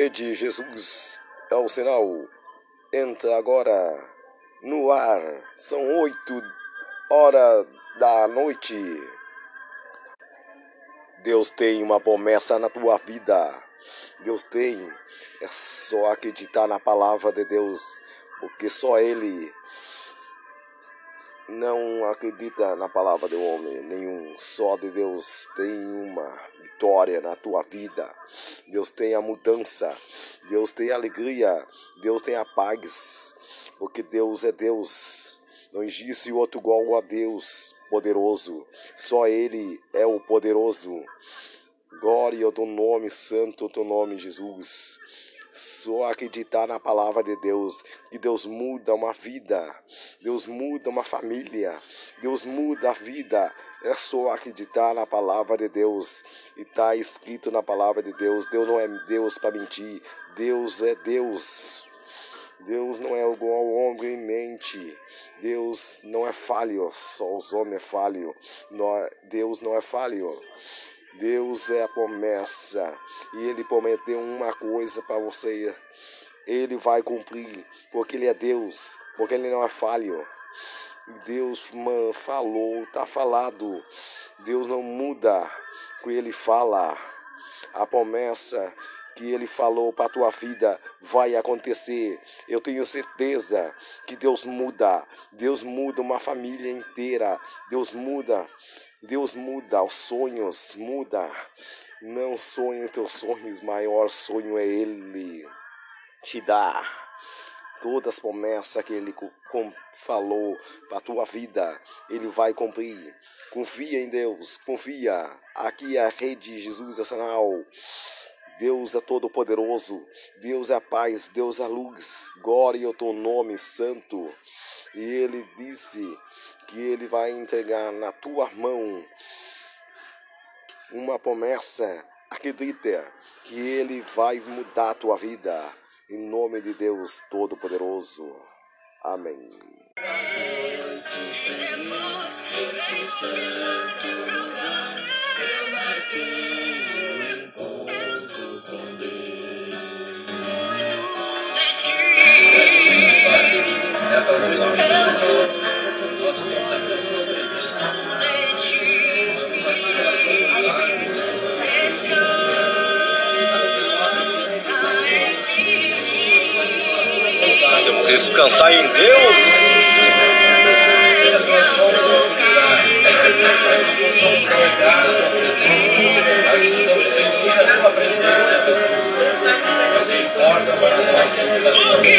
Rede Jesus é o sinal. Entra agora no ar. São oito horas da noite. Deus tem uma promessa na tua vida. Deus tem. É só acreditar na palavra de Deus, porque só Ele não acredita na palavra do homem nenhum, só de Deus tem uma vitória na tua vida. Deus tem a mudança, Deus tem a alegria, Deus tem a paz, porque Deus é Deus. Não existe outro igual a Deus poderoso, só Ele é o poderoso. Glória ao teu nome santo, ao teu nome Jesus. Só acreditar na palavra de Deus, que Deus muda uma vida, Deus muda uma família, Deus muda a vida. É só acreditar na palavra de Deus. E está escrito na palavra de Deus: Deus não é Deus para mentir, Deus é Deus. Deus não é igual ao homem em mente. Deus não é falho, só os homens é falho. Deus não é falho. Deus é a promessa e Ele prometeu uma coisa para você. Ele vai cumprir, porque Ele é Deus, porque Ele não é falho. Deus falou, está falado. Deus não muda o que Ele fala. A promessa que Ele falou para a tua vida vai acontecer. Eu tenho certeza que Deus muda. Deus muda uma família inteira. Deus muda Deus muda os sonhos, muda. Não sonhe os teus sonhos, maior sonho é Ele te dar. Todas as promessas que Ele falou para a tua vida, Ele vai cumprir. Confia em Deus, confia. Aqui é a rede Jesus Nacional. Deus é todo-poderoso, Deus é a paz, Deus é a luz, glória ao teu nome santo. E ele disse que ele vai entregar na tua mão uma promessa. Acredita que ele vai mudar a tua vida. Em nome de Deus Todo-Poderoso. Amém. descansar em Deus. Okay.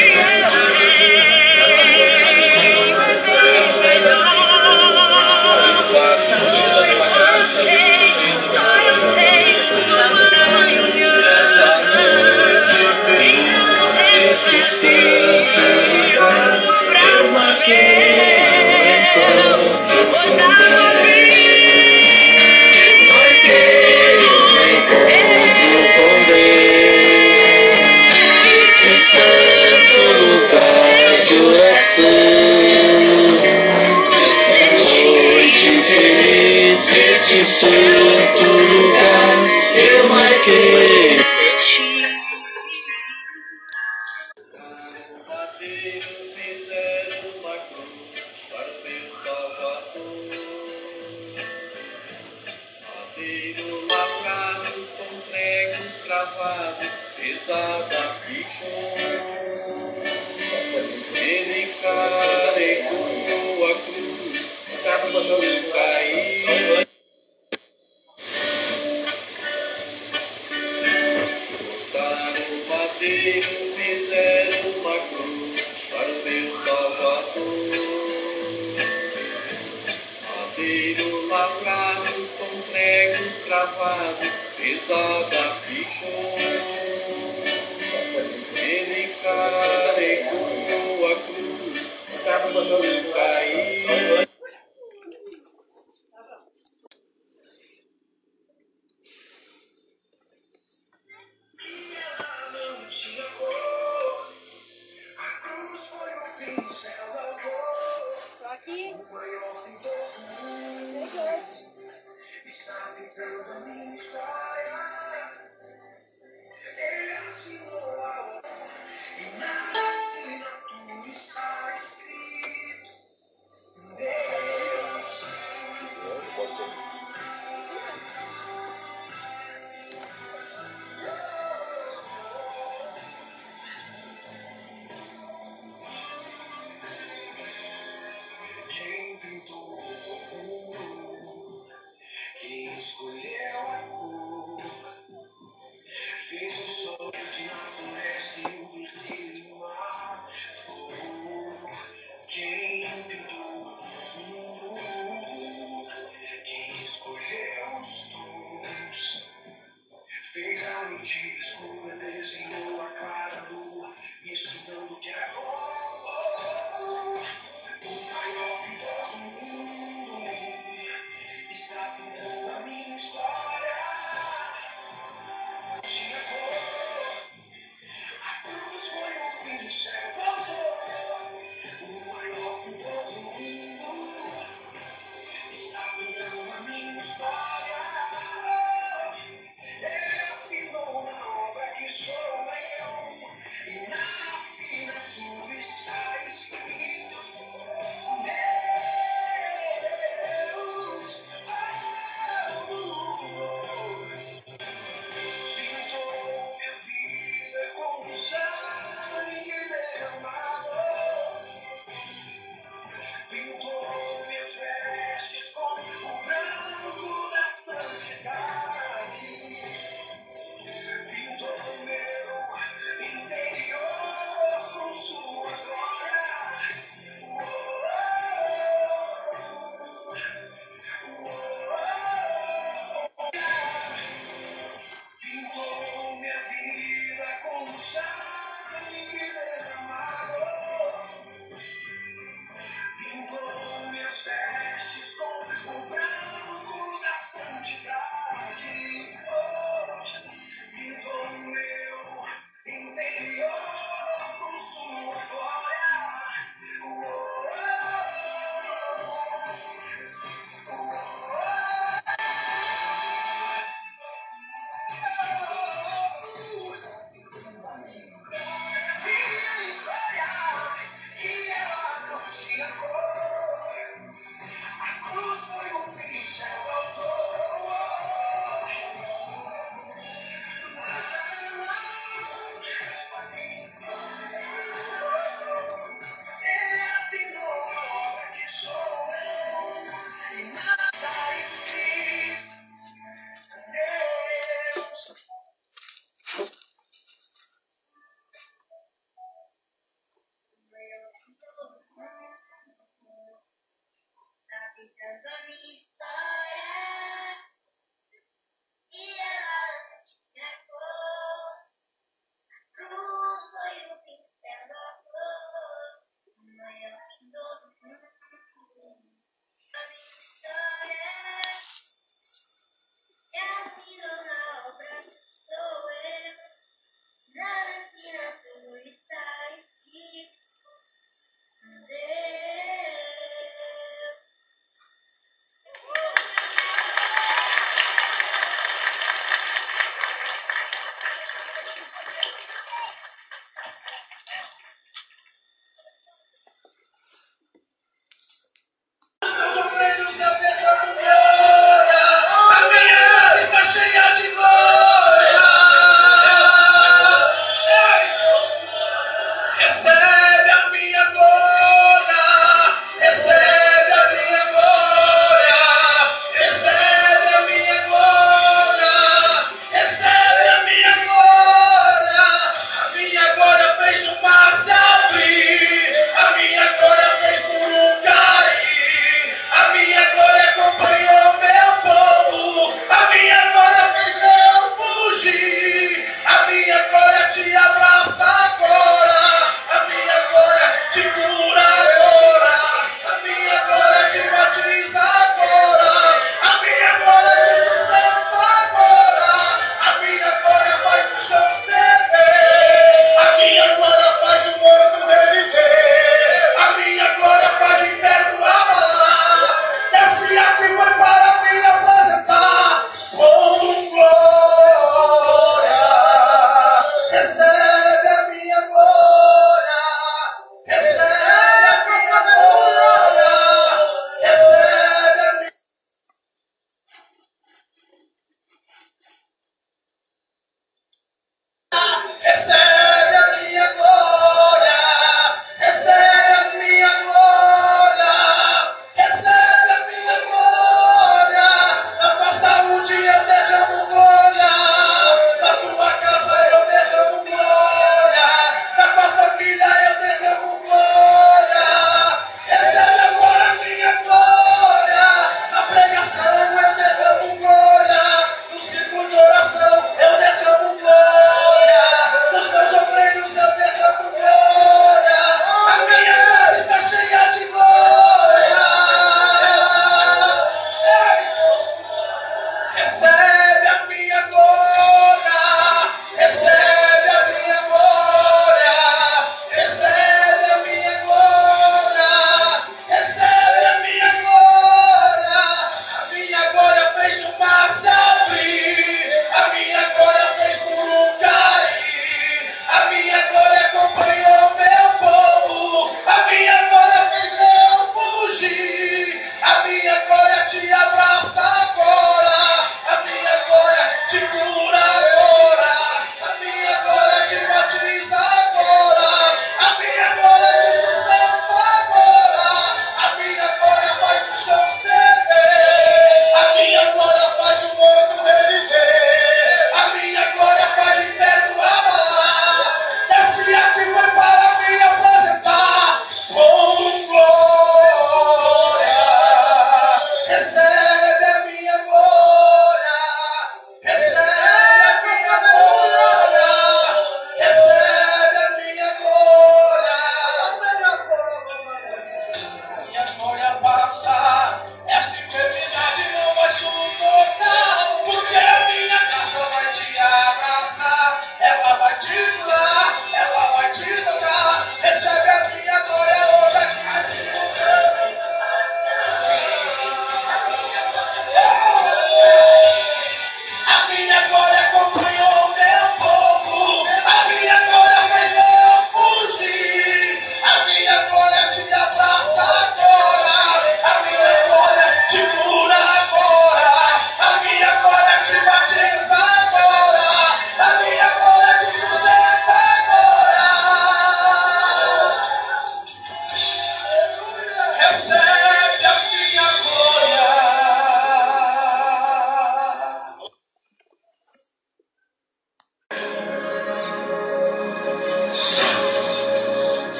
Obrigado.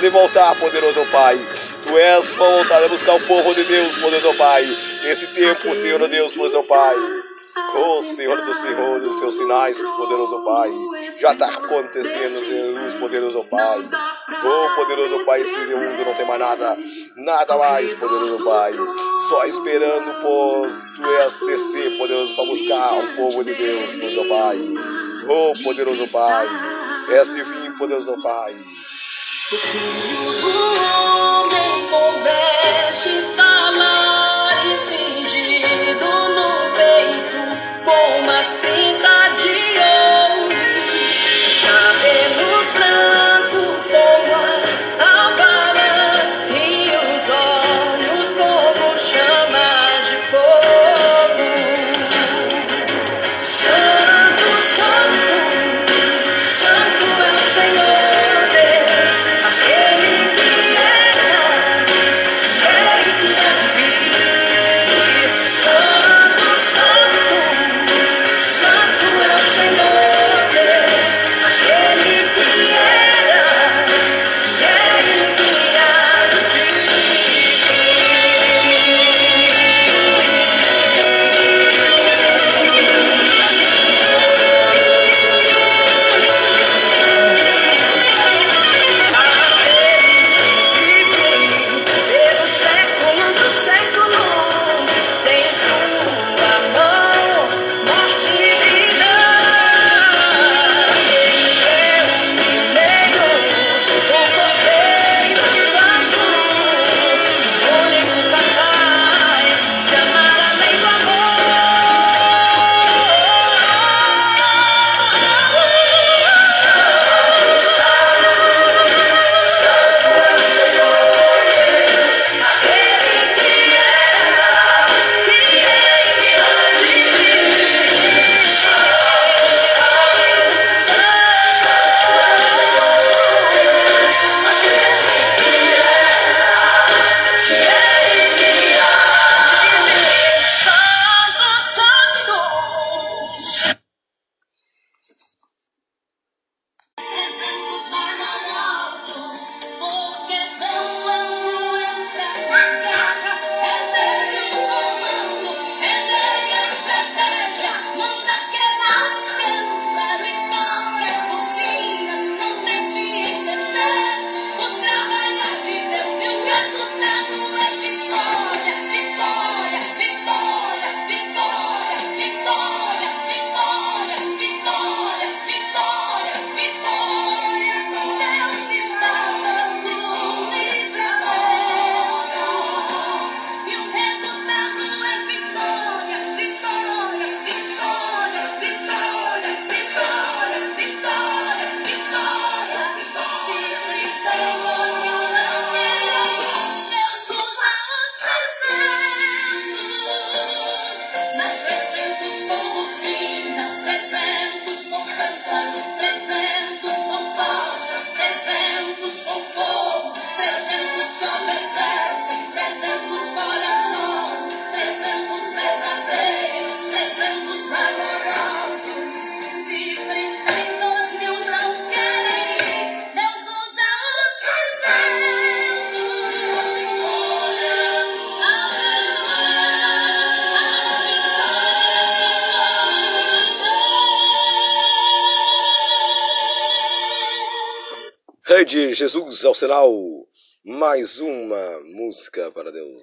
de voltar, poderoso Pai. Tu és voltar a buscar o povo de Deus, poderoso Pai. Nesse tempo, Senhor Deus, poderoso Pai. Oh Senhor do Senhor, os teus sinais, poderoso Pai, já está acontecendo, Jesus, poderoso Pai. Oh poderoso Pai, esse mundo não tem mais nada, nada mais, poderoso Pai. Só esperando, pois tu és descer, poderoso, para buscar o povo de Deus, poderoso Pai. Oh poderoso Pai, és divino, poderoso Pai. O filho do homem com vestes talares cingido no peito, com uma assim cinta de Jesus ao sinal, mais uma música para Deus.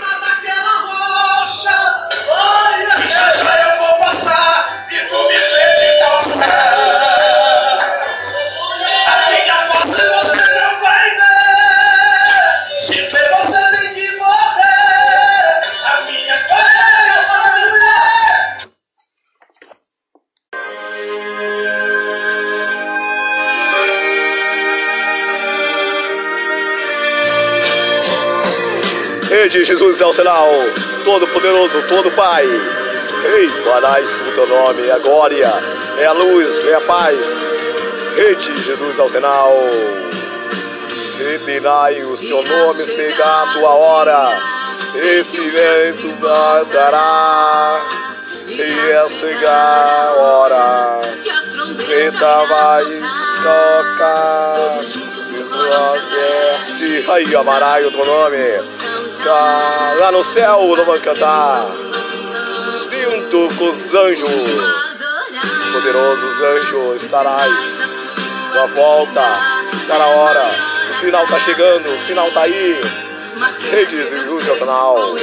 Jesus é o sinal, todo poderoso, todo Pai. Ei, Parais o teu nome, é a glória, é a luz, é a paz. Rede Jesus é o sinal. Retenai o seu nome, chega a tua hora. Esse vento dará. E é chegar a hora. Eita vai tocar. Jesus este. Aí, amarai o teu nome. Tá lá no céu nós vamos cantar. Junto com os anjos. Poderosos anjos, estarás. Tua volta. Está na hora. O sinal tá chegando. O sinal tá aí. Redes e luz nacional.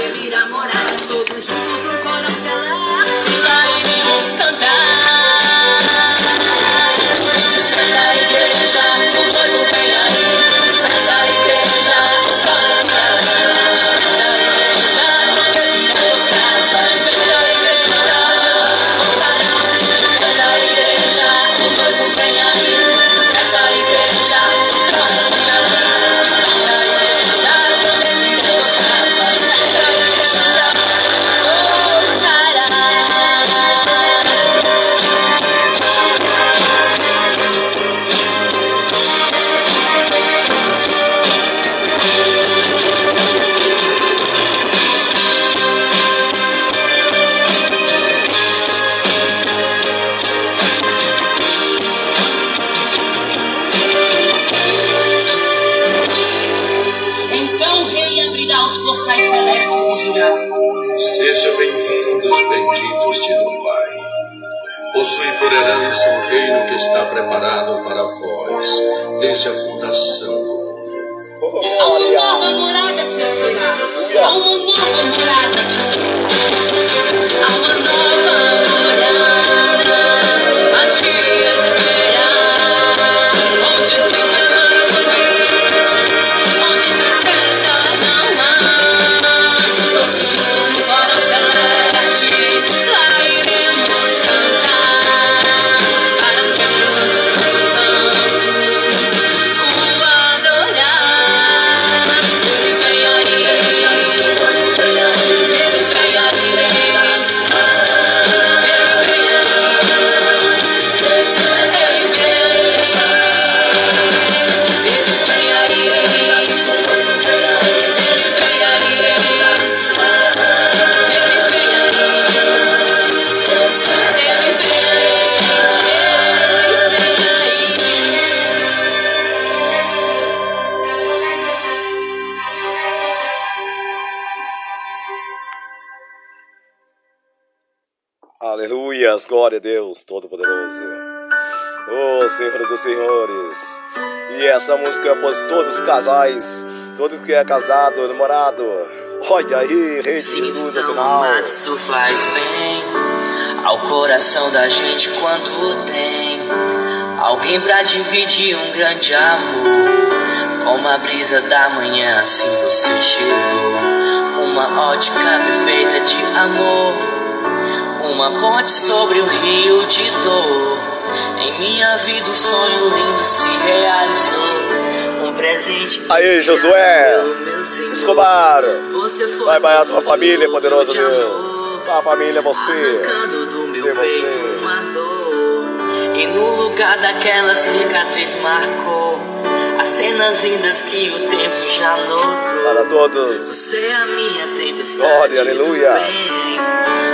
Essa música é para todos os casais, todo que é casado, namorado. Olha aí, Rei de Jesus, é sinal. Isso faz bem ao coração da gente quando tem alguém pra dividir um grande amor. Como a brisa da manhã, assim você chegou. Uma ótica perfeita de amor. Uma ponte sobre o rio de dor. Em minha vida, um sonho lindo se realizou. Um presente. Aí, Josué, Senhor. Escobar. Vai, vai, a tua família, poderoso de Deus. A família é você. Arrancando do meu Tem você. peito uma dor. E no lugar daquela cicatriz marcou as cenas lindas que o tempo já notou. Para todos. Você é a minha tempestade. Glória, aleluia. bem.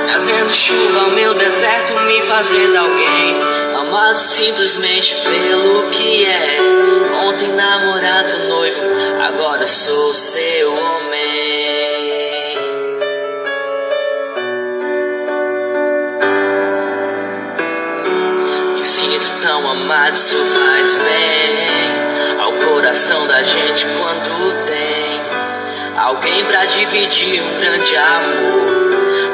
Trazendo chuva ao meu deserto, me fazendo alguém amado simplesmente pelo que é. Ontem namorado, noivo, agora sou seu homem. Me sinto tão amado, isso faz bem ao coração da gente quando tem alguém pra dividir um grande amor.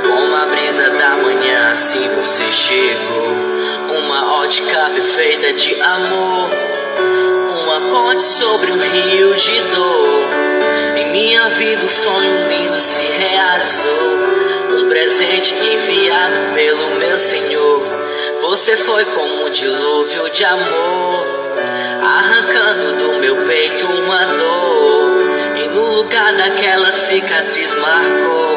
Com a brisa da manhã, assim você chegou. Uma ótica perfeita de amor. Uma ponte sobre um rio de dor. Em minha vida, um sonho lindo se realizou. Um presente enviado pelo meu Senhor. Você foi como um dilúvio de amor, arrancando do meu peito uma dor. Lugar daquela cicatriz marcou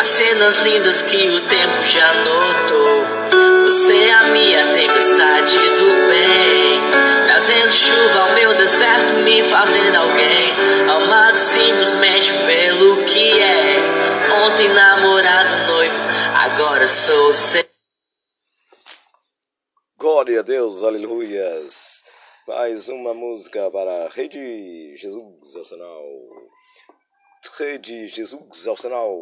as cenas lindas que o tempo já notou. Você é a minha tempestade do bem, trazendo chuva ao meu deserto, me fazendo alguém amado simplesmente pelo que é. Ontem namorado, noivo, agora sou seu. Glória a Deus, aleluias. Mais uma música para Rede Jesus ao sinal. Rede Jesus ao sinal.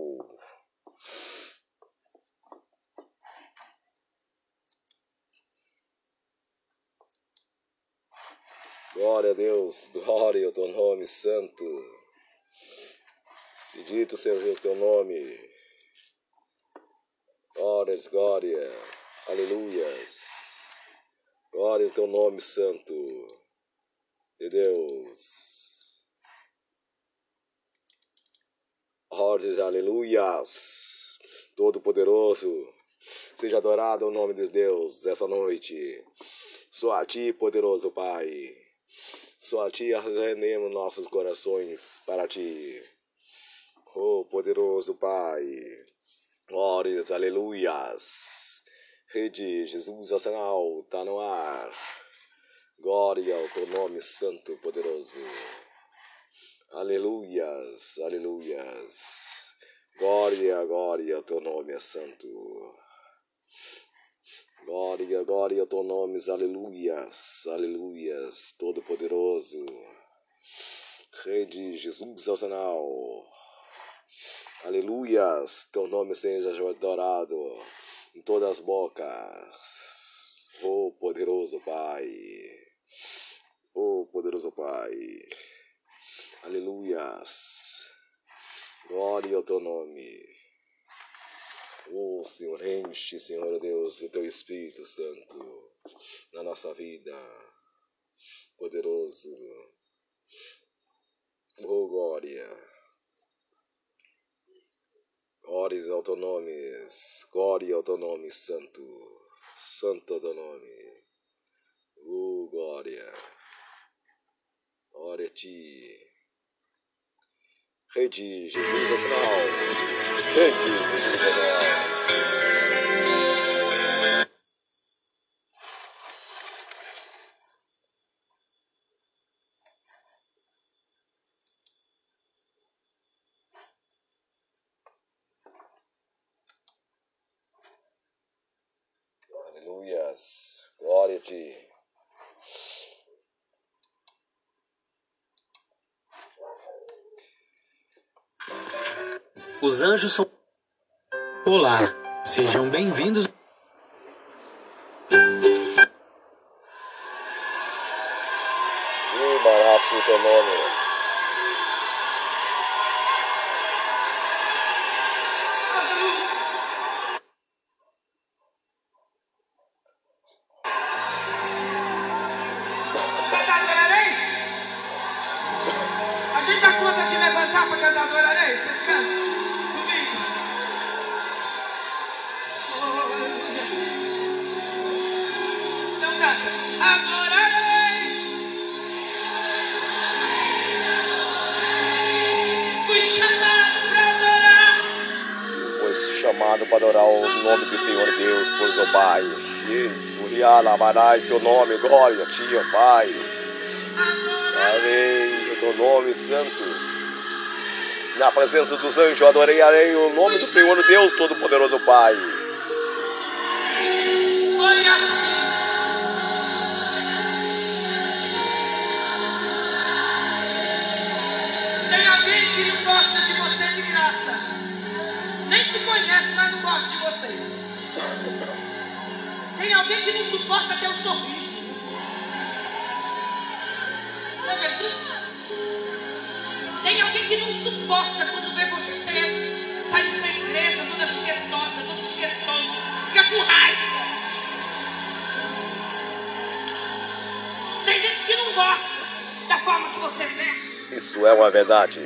Glória a Deus, glória ao teu nome santo. Bendito seja o teu nome. Glórias, glória, aleluias. Glória ao teu nome santo de Deus. Glórias, aleluias. Todo-Poderoso, seja adorado o nome de Deus essa noite. Só a ti, poderoso Pai. Só a ti rendemos nossos corações para ti. Oh, poderoso Pai. Glórias, aleluias. Rede Jesus Arsenal tá no ar. Glória ao teu nome santo poderoso. Aleluias, aleluias. Glória, glória teu nome é santo. Glória, glória teu nome, aleluias, aleluias, todo poderoso. Rede Jesus Arsenal. Aleluias, teu nome seja adorado em todas as bocas. Oh poderoso Pai. Oh poderoso Pai. Aleluias. Glória ao teu nome. Oh Senhor, enche, Senhor Deus, o teu Espírito Santo na nossa vida. Poderoso. Oh glória. Glórias ao teu nome, glória ao teu nome, santo, santo teu nome. Oh, glória, glória a ti. Rede Jesus Astral, Rede Jesus Astral. Aleluias, glória a ti. Os anjos são. Olá, sejam bem-vindos. A gente dá conta de levantar para cantar adorarei? Vocês cantam? Chamado para adorar o nome do Senhor Deus, pois, ó Pai. Jesus, Urialamanai, teu nome, glória a ti, ó Pai. Amém, o teu nome, santos. Na presença dos anjos, adorei arei o nome do Senhor Deus, Todo-Poderoso Pai. Te conhece, mas não gosta de você. Tem alguém que não suporta teu sorriso. Tem alguém que não suporta quando vê você saindo da igreja toda chiquetosa, todo chiquetoso. Fica com raiva. Tem gente que não gosta da forma que você veste. Isso é uma verdade.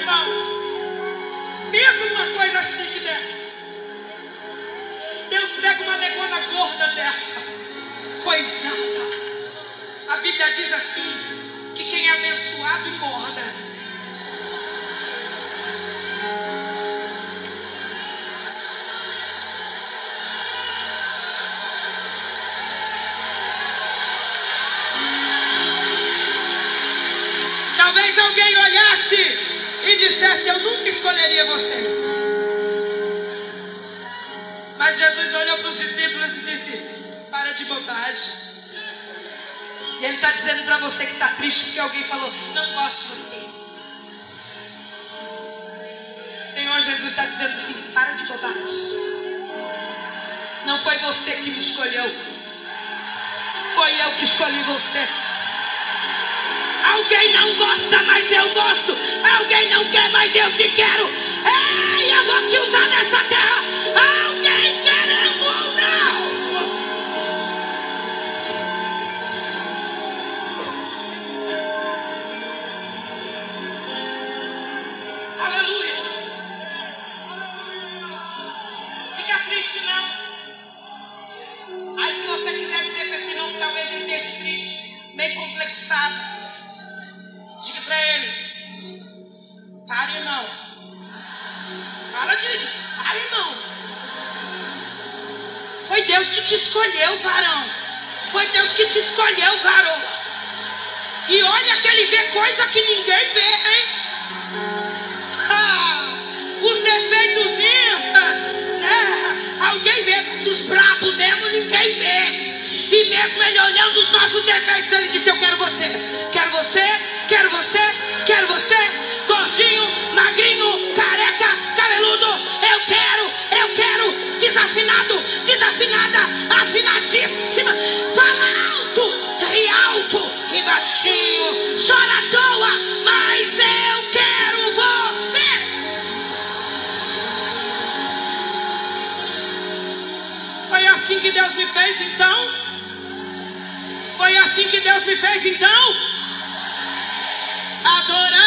Irmão, pensa numa coisa chique dessa. Deus pega uma negona gorda dessa, coisada. A Bíblia diz assim: que quem é abençoado engorda. Escolheria você. Mas Jesus olhou para os discípulos e disse: Para de bobagem. E Ele está dizendo para você que está triste porque alguém falou: Não gosto de você. Senhor Jesus está dizendo assim: Para de bobagem. Não foi você que me escolheu. Foi eu que escolhi você. Alguém não gosta, mas eu gosto. Alguém não quer, mas eu te quero. Ei, eu vou te usar nessa terra. Que te escolheu, varão. Foi Deus que te escolheu, varão. E olha que ele vê coisa que ninguém vê, hein? Ah, os defeitos, né? Alguém vê, mas os brabos mesmo ninguém vê. E mesmo ele olhando os nossos defeitos, ele disse: Eu quero você, afinadíssima. Fala alto, ri alto, ri baixinho, chora à toa, mas eu quero você. Foi assim que Deus me fez então? Foi assim que Deus me fez então? Adorarei.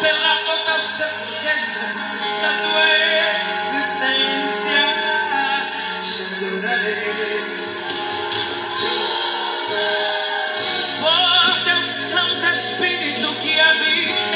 Pela total certeza da tua existência, te adorarei. Por teu Santo Espírito que habita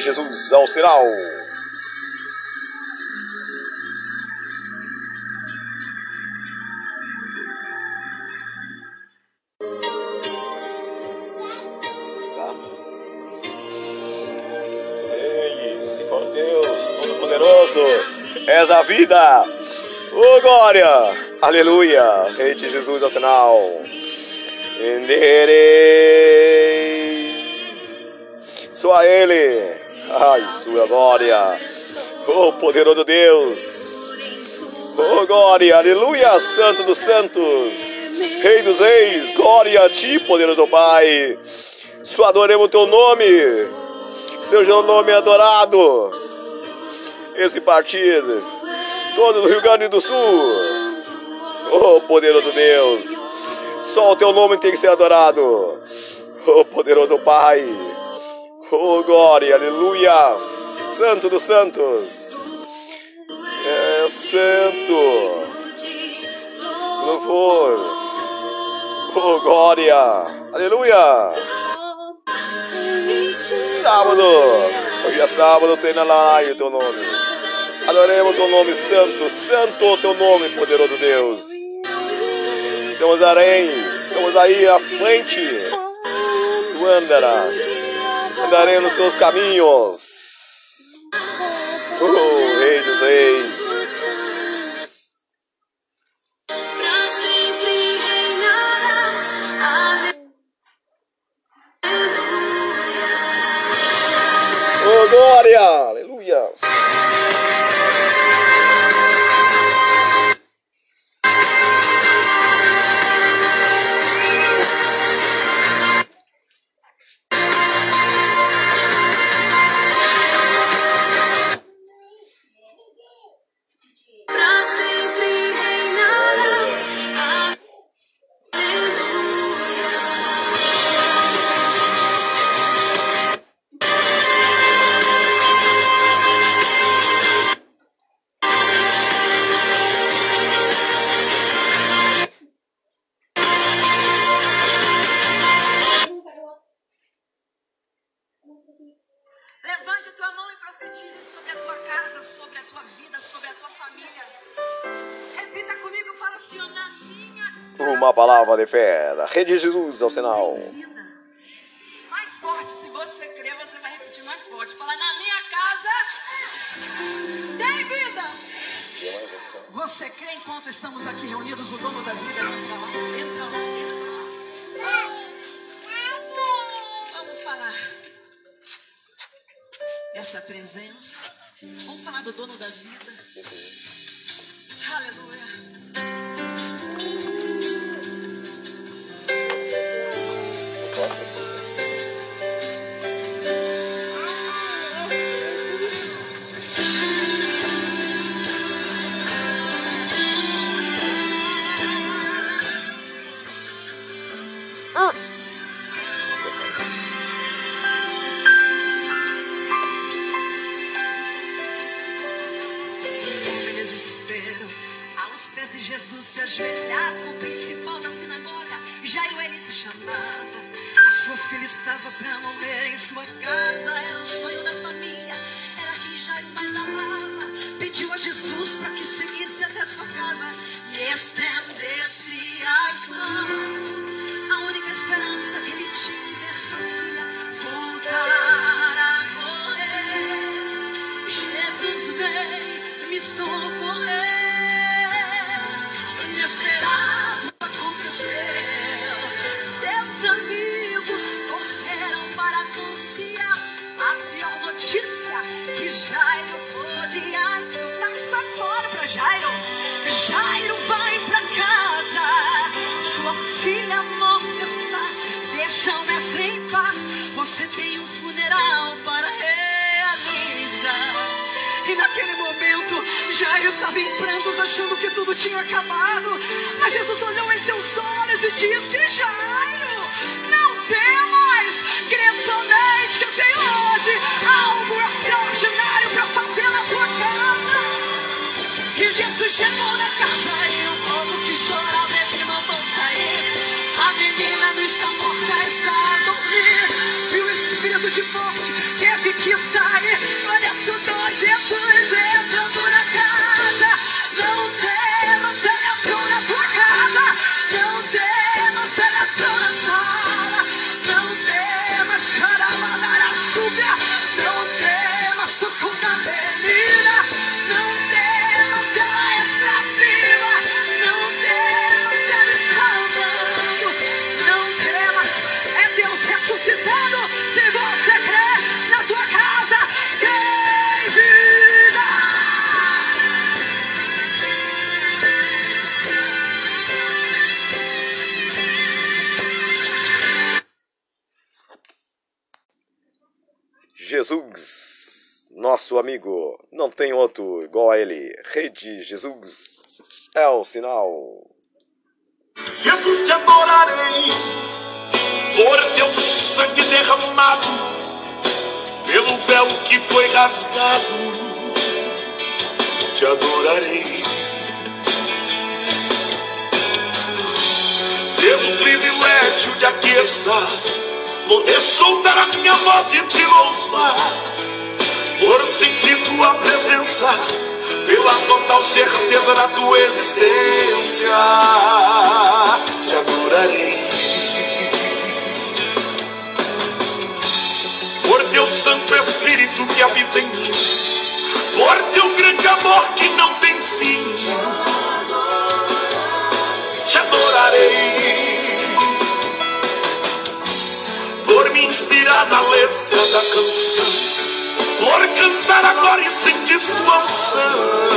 Jesus ao sinal. Tá? És a vida. Ô glória, aleluia. Rede Jesus ao sinal. Enderei. Só a Ele. Ai, sua glória. Oh, poderoso Deus. Oh, glória, aleluia, Santo dos Santos. Rei dos Reis, glória a Ti, poderoso Pai. Só adoremos o Teu nome. Seja o nome adorado. Esse partido, todo do Rio Grande do Sul. Oh, poderoso Deus. Só o Teu nome tem que ser adorado. Oh, poderoso Pai. Oh, glória, aleluia. Santo dos Santos. É santo. Louvor. Oh, glória. Aleluia. Sábado. Hoje é sábado, tem na live o teu nome. Adoremos o teu nome santo. Santo o teu nome, poderoso Deus. Estamos além. Estamos aí à frente. Tu andarás. Andarei nos teus caminhos. Oh, Rei dos Reis. Oh, glória. Palavra de fé. Rede Jesus é o sinal. Mais forte, se você crer, você vai repetir mais forte. Fala, na minha casa tem vida. Você crê enquanto estamos aqui reunidos, o dono da vida entra lá, entra lá, entra lá. Vamos falar dessa presença. Vamos falar do dono da vida. Aleluia. Para morrer em sua casa, era o sonho da família, era quem Jairo mais amava. Pediu a Jesus para que seguisse até sua casa e estendesse as mãos. A única esperança que ele tinha ver sua filha voltar a morrer. Jesus veio me socorrer. Jairo estava em prantos, achando que tudo tinha acabado. Mas Jesus olhou em seus olhos e disse: Jairo, não temas, crê somente que eu tenho hoje algo extraordinário para fazer na tua casa. E Jesus chegou na casa e o povo que chorava ele mandou sair. A menina não está morta, está a dormir. E o espírito de morte teve que sair. Olha, escutou Jesus entrando súbia. Não temas, tocou na nosso amigo, não tem outro igual a ele. Rede Jesus é o sinal. Jesus te adorarei por teu sangue derramado, pelo véu que foi rasgado. Te adorarei pelo privilégio de aqui estar, poder soltar a minha voz e te louvar, por sentir tua presença, pela total certeza da tua existência. Te adorarei. Por teu Santo Espírito que habita em mim, por teu grande amor que não tem fim, te adorarei. Por me inspirar na letra da canção, por cantar agora e sentir tua unção.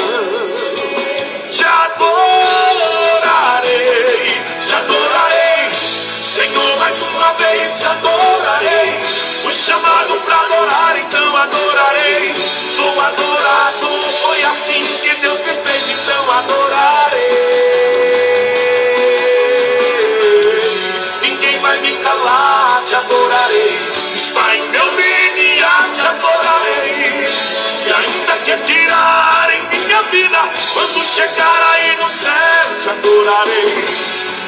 Te adorarei, Quando chegar aí no céu, te adorarei.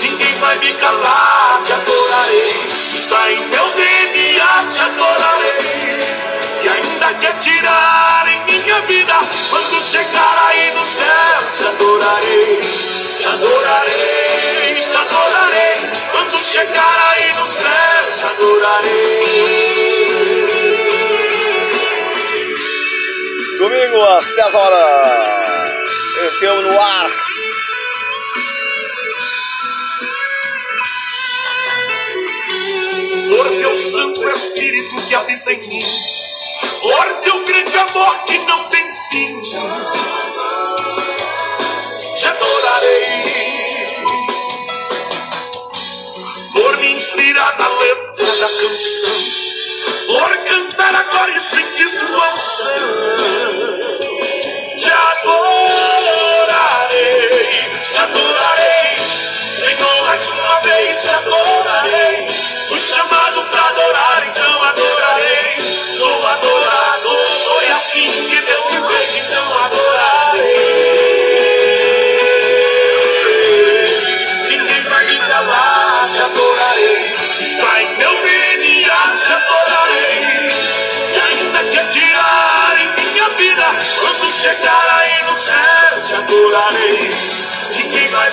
Ninguém vai me calar, te adorarei. Está em meu DNA, te adorarei. E ainda quer tirar em minha vida. Quando chegar aí no céu, te adorarei. Te adorarei, te adorarei. Quando chegar aí no céu, te adorarei. Domingo às 10 horas. Entramos no ar. Por Santo Espírito que habita em mim, por teu grande amor que não tem fim, te adorarei. Por me inspirar na letra da canção, por cantar agora e sentir tua unção,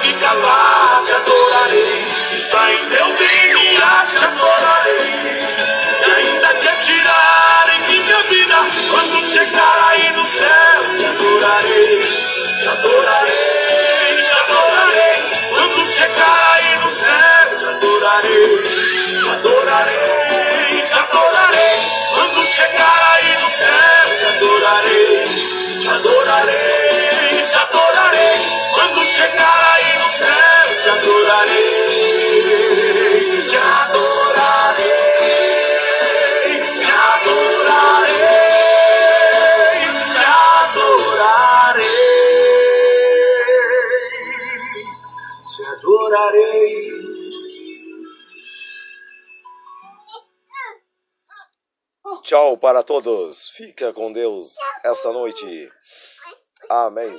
Me calar, te adorarei. Está em meu DNA, te adorarei. E ainda que tirarem minha vida, quando chegar aí no céu, te adorarei. Te adorarei, te adorarei. Quando chegar aí no céu, te adorarei. Te adorarei, te adorarei. Quando chegar aí no céu, te adorarei. Te adorarei, te adorarei. Quando chegar aí Tchau para todos. Fica com Deus essa noite. Amém.